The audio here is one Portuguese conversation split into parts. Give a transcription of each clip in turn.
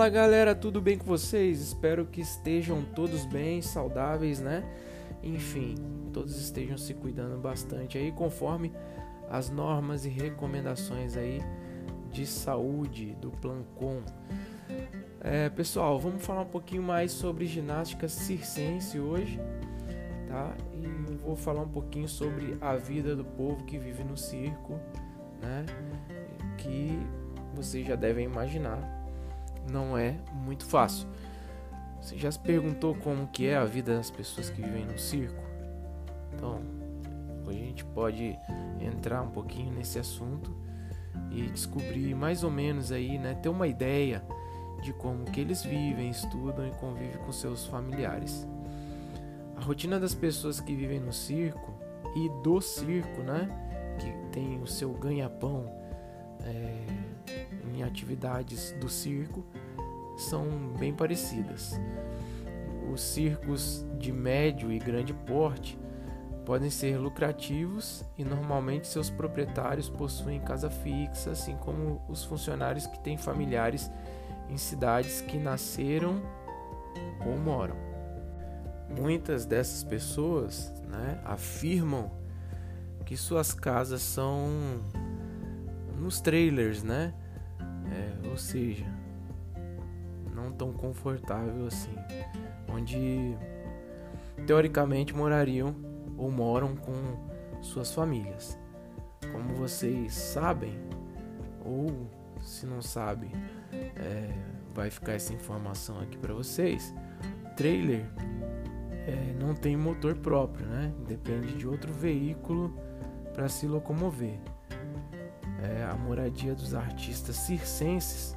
Fala galera, tudo bem com vocês? Espero que estejam todos bem, saudáveis, né? Enfim, todos estejam se cuidando bastante aí, conforme as normas e recomendações aí de saúde do Plancon. É, pessoal, vamos falar um pouquinho mais sobre ginástica circense hoje, tá? E vou falar um pouquinho sobre a vida do povo que vive no circo, né? Que vocês já devem imaginar não é muito fácil. Você já se perguntou como que é a vida das pessoas que vivem no circo? Então, hoje a gente pode entrar um pouquinho nesse assunto e descobrir mais ou menos aí, né, ter uma ideia de como que eles vivem, estudam e convivem com seus familiares. A rotina das pessoas que vivem no circo e do circo, né, que tem o seu ganha-pão é, em atividades do circo são bem parecidas. Os circos de médio e grande porte podem ser lucrativos e normalmente seus proprietários possuem casa fixa, assim como os funcionários que têm familiares em cidades que nasceram ou moram. Muitas dessas pessoas né, afirmam que suas casas são nos trailers, né? É, ou seja, não tão confortável assim, onde teoricamente morariam ou moram com suas famílias. Como vocês sabem, ou se não sabem, é, vai ficar essa informação aqui para vocês. Trailer é, não tem motor próprio, né? Depende de outro veículo para se locomover é, a moradia dos artistas circenses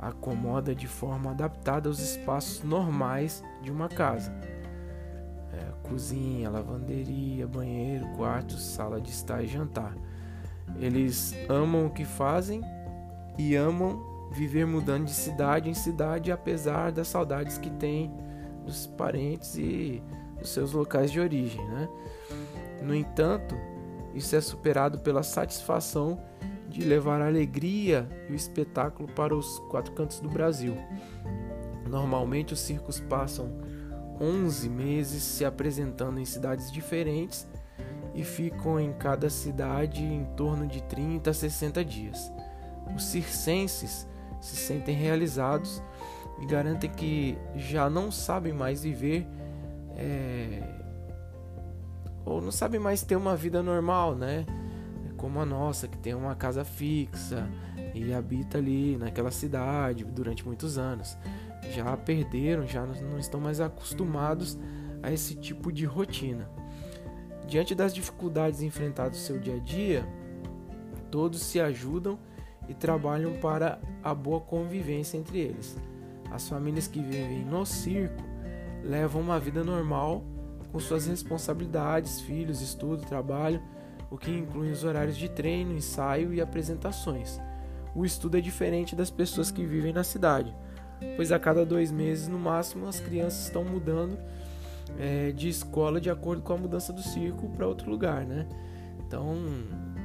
acomoda de forma adaptada aos espaços normais de uma casa. É, cozinha, lavanderia, banheiro, quarto, sala de estar e jantar. Eles amam o que fazem e amam viver mudando de cidade em cidade, apesar das saudades que têm dos parentes e dos seus locais de origem. Né? No entanto, isso é superado pela satisfação de levar a alegria e o espetáculo para os quatro cantos do Brasil. Normalmente os circos passam 11 meses se apresentando em cidades diferentes e ficam em cada cidade em torno de 30 a 60 dias. Os circenses se sentem realizados e garantem que já não sabem mais viver é, ou não sabe mais ter uma vida normal, né? Como a nossa, que tem uma casa fixa e habita ali naquela cidade durante muitos anos. Já perderam, já não estão mais acostumados a esse tipo de rotina. Diante das dificuldades enfrentadas no seu dia a dia, todos se ajudam e trabalham para a boa convivência entre eles. As famílias que vivem no circo levam uma vida normal com suas responsabilidades, filhos, estudo, trabalho, o que inclui os horários de treino, ensaio e apresentações. O estudo é diferente das pessoas que vivem na cidade, pois a cada dois meses no máximo as crianças estão mudando é, de escola de acordo com a mudança do circo para outro lugar, né? Então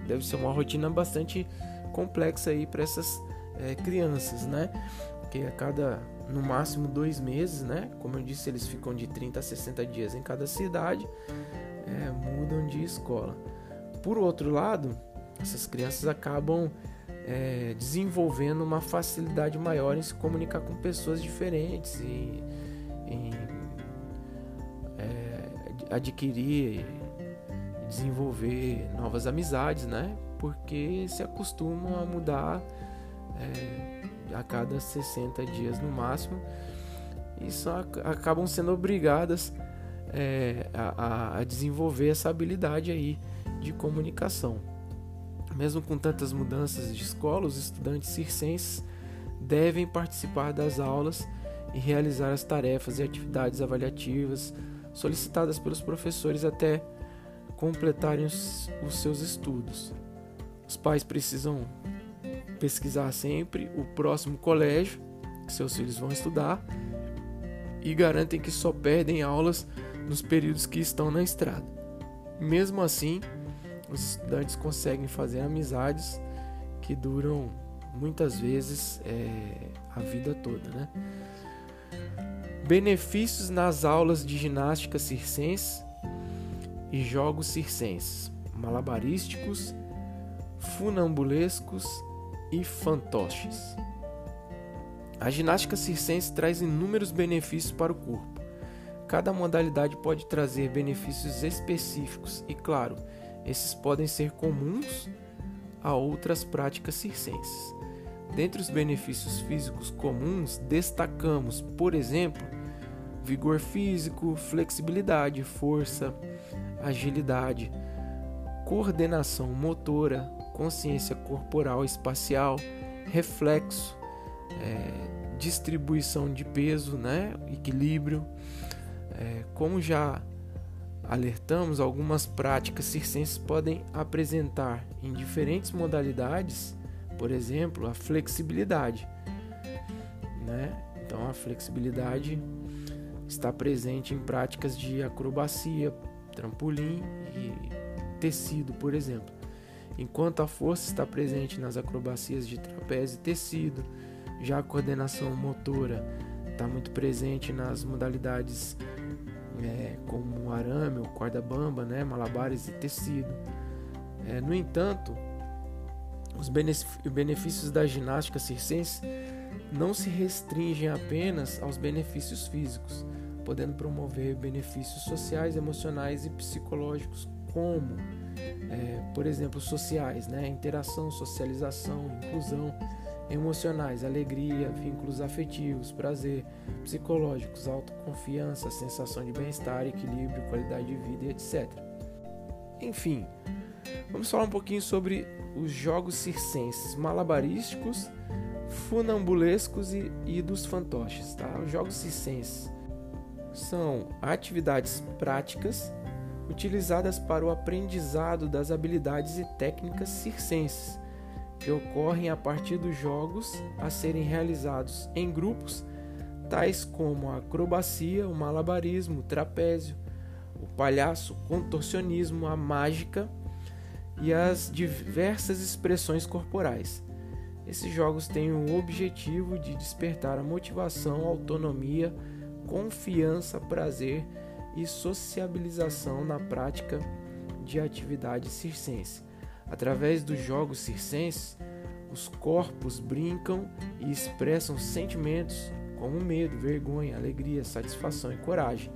deve ser uma rotina bastante complexa aí para essas é, crianças, né? Porque a cada no máximo dois meses, né? Como eu disse, eles ficam de 30 a 60 dias em cada cidade, é, mudam de escola. Por outro lado, essas crianças acabam é, desenvolvendo uma facilidade maior em se comunicar com pessoas diferentes e em é, adquirir e desenvolver novas amizades, né? Porque se acostumam a mudar é, a cada 60 dias no máximo, e só acabam sendo obrigadas é, a, a desenvolver essa habilidade aí de comunicação. Mesmo com tantas mudanças de escola, os estudantes circenses devem participar das aulas e realizar as tarefas e atividades avaliativas solicitadas pelos professores até completarem os, os seus estudos. Os pais precisam pesquisar sempre o próximo colégio que seus filhos vão estudar e garantem que só perdem aulas nos períodos que estão na estrada. Mesmo assim, os estudantes conseguem fazer amizades que duram muitas vezes é, a vida toda, né? Benefícios nas aulas de ginástica circense e jogos circenses, malabarísticos, funambulescos e fantoches. A ginástica circense traz inúmeros benefícios para o corpo. Cada modalidade pode trazer benefícios específicos e, claro, esses podem ser comuns a outras práticas circenses. Dentre os benefícios físicos comuns, destacamos, por exemplo, vigor físico, flexibilidade, força, agilidade, coordenação motora, consciência corporal espacial, reflexo, é, distribuição de peso, né, equilíbrio. É, como já alertamos, algumas práticas circenses podem apresentar em diferentes modalidades, por exemplo, a flexibilidade. Né? Então, a flexibilidade está presente em práticas de acrobacia, trampolim e tecido, por exemplo. Enquanto a força está presente nas acrobacias de trapézio e tecido, já a coordenação motora está muito presente nas modalidades é, como arame ou corda bamba, né, malabares e tecido. É, no entanto, os benefícios da ginástica circense não se restringem apenas aos benefícios físicos, podendo promover benefícios sociais, emocionais e psicológicos, como, é, por exemplo, sociais, né? interação, socialização, inclusão, emocionais, alegria, vínculos afetivos, prazer, psicológicos, autoconfiança, sensação de bem-estar, equilíbrio, qualidade de vida, etc. Enfim, vamos falar um pouquinho sobre os jogos circenses malabarísticos, funambulescos e, e dos fantoches. Tá? Os jogos circenses são atividades práticas utilizadas para o aprendizado das habilidades e técnicas circenses que ocorrem a partir dos jogos a serem realizados em grupos, tais como a acrobacia, o malabarismo, o trapézio, o palhaço, o contorcionismo, a mágica e as diversas expressões corporais. Esses jogos têm o objetivo de despertar a motivação, autonomia, confiança, prazer e sociabilização na prática de atividade circense. Através dos jogos circenses, os corpos brincam e expressam sentimentos como medo, vergonha, alegria, satisfação e coragem,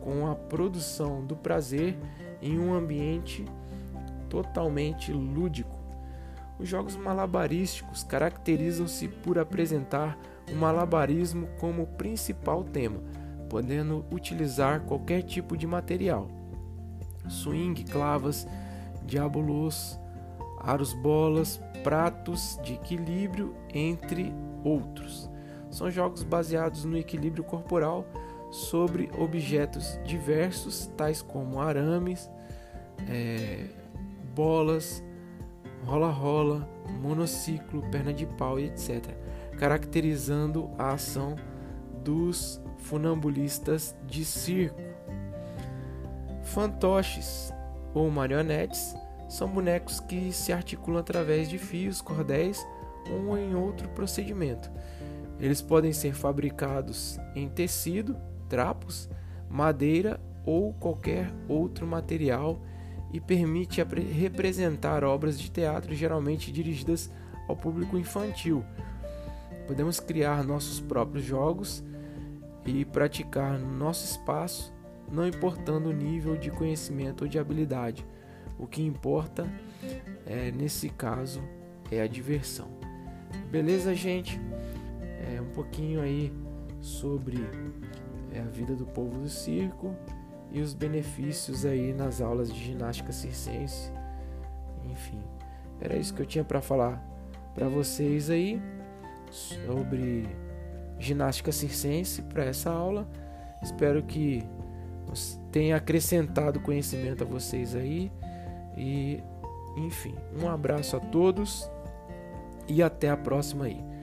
com a produção do prazer em um ambiente totalmente lúdico. Os jogos malabarísticos caracterizam-se por apresentar o malabarismo como principal tema, podendo utilizar qualquer tipo de material: swing, clavas, diabolos, aros bolas, pratos de equilíbrio, entre outros. São jogos baseados no equilíbrio corporal sobre objetos diversos, tais como arames, é, bolas, rola-rola, monociclo, perna de pau etc., caracterizando a ação dos funambulistas de circo. Fantoches ou marionetes são bonecos que se articulam através de fios, cordéis ou em outro procedimento. Eles podem ser fabricados em tecido, trapos, madeira ou qualquer outro material e permite representar obras de teatro geralmente dirigidas ao público infantil. Podemos criar nossos próprios jogos e praticar no nosso espaço, não importando o nível de conhecimento ou de habilidade. O que importa é, nesse caso é a diversão. Beleza, gente? É um pouquinho aí sobre é, a vida do povo do circo e os benefícios aí nas aulas de ginástica circense. Enfim, era isso que eu tinha para falar para vocês aí sobre ginástica circense para essa aula. Espero que tenha acrescentado conhecimento a vocês aí. E, enfim, um abraço a todos e até a próxima aí.